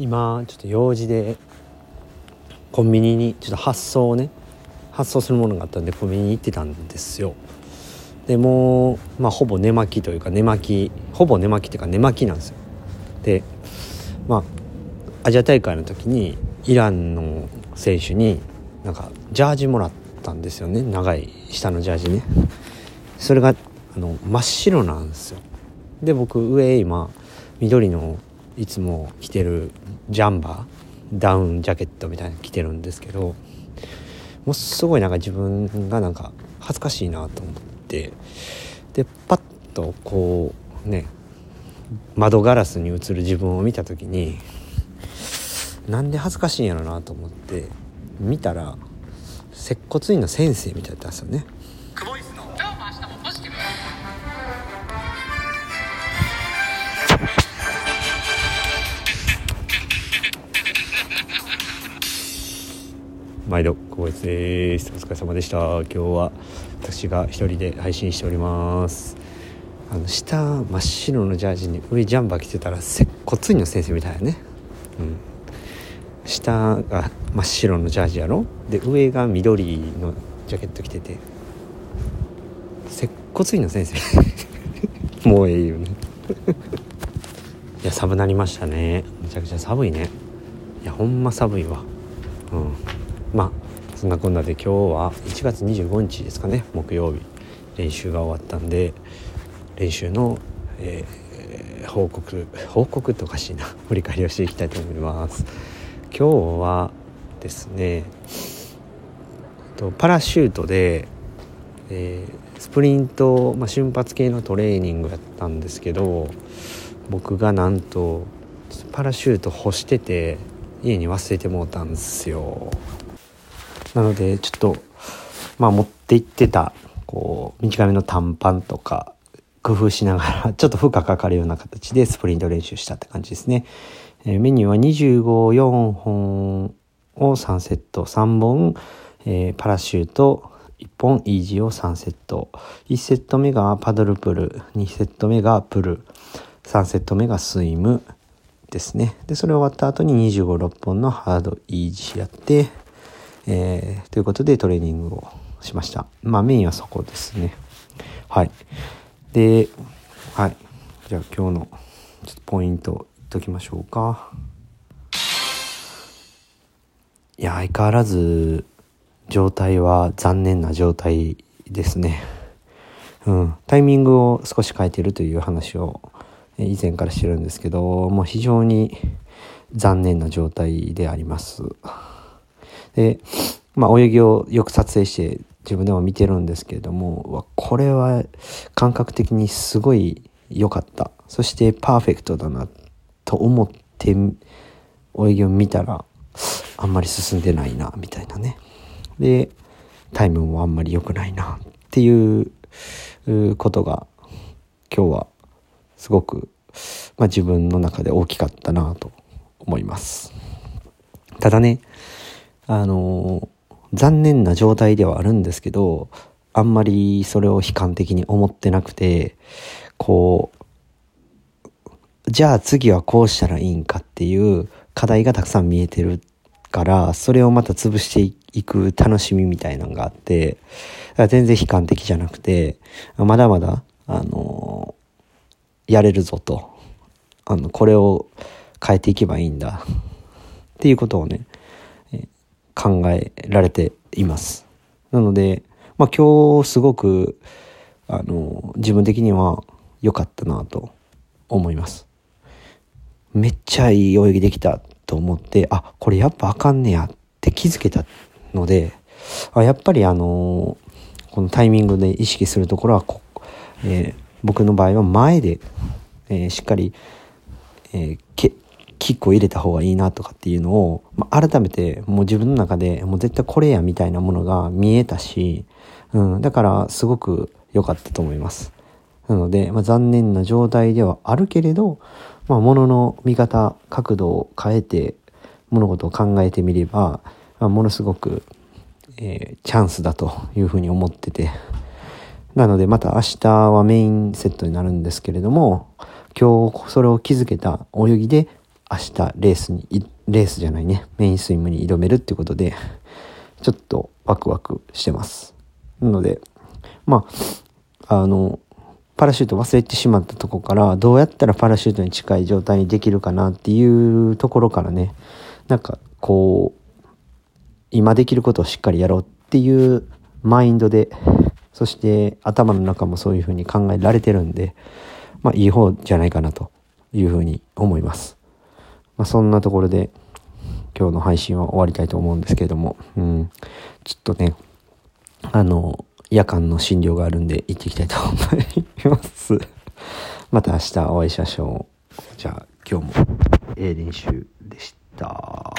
今ちょっと用事でコンビニにちょっと発送をね発送するものがあったんでコンビニに行ってたんですよ。でもう、まあ、ほぼ寝巻きというか寝巻きほぼ寝巻きというか寝巻きなんですよ。でまあアジア大会の時にイランの選手になんかジャージもらったんですよね。長い下のジャージね。それがあの真っ白なんですよ。で僕上今緑のいつも着てるジャンバーダウンジャケットみたいなの着てるんですけどもうすごいなんか自分がなんか恥ずかしいなと思ってでパッとこうね窓ガラスに映る自分を見た時になんで恥ずかしいんやろなと思って見たら接骨院の先生みたいだったんですよね。毎度小林です。お疲れ様でした。今日は私が一人で配信しております。あの下真っ白のジャージに上ジャンバー着てたら接骨院の先生みたいなね。うん。下が真っ白のジャージやろ？で上が緑のジャケット着てて。接骨院の先生。もうええよね。いや寒なりましたね。めちゃくちゃ寒いね。いやほんま寒いわ。うん。まあそんなこんなで今日は1月25日ですかね木曜日。練習が終わったんで練習の、えー報告報告っておかしいな。振り返りをしていきたいと思います。今日はですねとパラシュートで、えースプリント、まあ、瞬発系のトレーニングやったんですけど僕がなんとパラシュート干してて家に忘れてもうたんですよ。なのでちょっとまあ持って行ってたこう短めの短パンとか工夫しながら ちょっと負荷かかるような形でスプリント練習したって感じですね、えメニューは254本を3セット。3本、えーパラシュート。1本イージーを3セット。1セット目がパドルプル。2セット目がプル。3セット目がスイムですね。でそれ終わった後に2 5 6本のハードイージーやってえーということでトレーニングをしました。まあメインはそこですね。はい。ではい。じゃあ今日のちょっとポイント言っときましょうか。いや相変わらず状態は残念な状態ですね。うん。タイミングを少し変えてるという話を以前からしてるんですけどもう非常に残念な状態であります。で、まあ、泳ぎをよく撮影して自分でも見てるんですけれどもこれは感覚的にすごい良かった。そしてパーフェクトだなと思って泳ぎを見たらあんまり進んでないなみたいなね。でタイムもあんまり良くないなっていうことが今日はすごく、まあ、自分の中で大きかったなと思います。ただねあの残念な状態ではあるんですけどあんまりそれを悲観的に思ってなくてこうじゃあ次はこうしたらいいんかっていう課題がたくさん見えてるからそれをまた潰していく楽しみみたいなのがあってだから全然悲観的じゃなくてまだまだあのやれるぞとあのこれを変えていけばいいんだっていうことをね考えられています。なので、まあ今日すごく、あの、自分的には良かったなと思います。めっちゃいい泳ぎできたと思って、あ、これやっぱあかんねやって気づけたので、あやっぱりあの、このタイミングで意識するところはこ、えー僕の場合は前で、えーしっかり、えーキックを入れた方がいいなとかっていうのを、まあ、改めてもう自分の中でもう絶対これやみたいなものが見えたし、うん、だからすごく良かったと思います。なので、まあ、残念な状態ではあるけれど、まあ、物の見方、角度を変えて物事を考えてみれば、まあ、ものすごく、えーチャンスだというふうに思ってて、なのでまた明日はメインセットになるんですけれども、今日それを気づけた泳ぎで明日レースに、レースじゃないね、メインスイムに挑めるっていうことで、ちょっとワクワクしてます。なので、まあ、あの、パラシュート忘れてしまったとこからどうやったらパラシュートに近い状態にできるかなっていうところからねなんかこう今できることをしっかりやろうっていうマインドでそして頭の中もそういうふうに考えられてるんでまあいい方じゃないかなというふうに思います。まあ、そんなところで今日の配信は終わりたいと思うんですけれども、うん、ちょっとねあの夜間の診療があるんで行ってきたいと思います。また明日お会いしましょう。じゃあ今日もええ練習でした。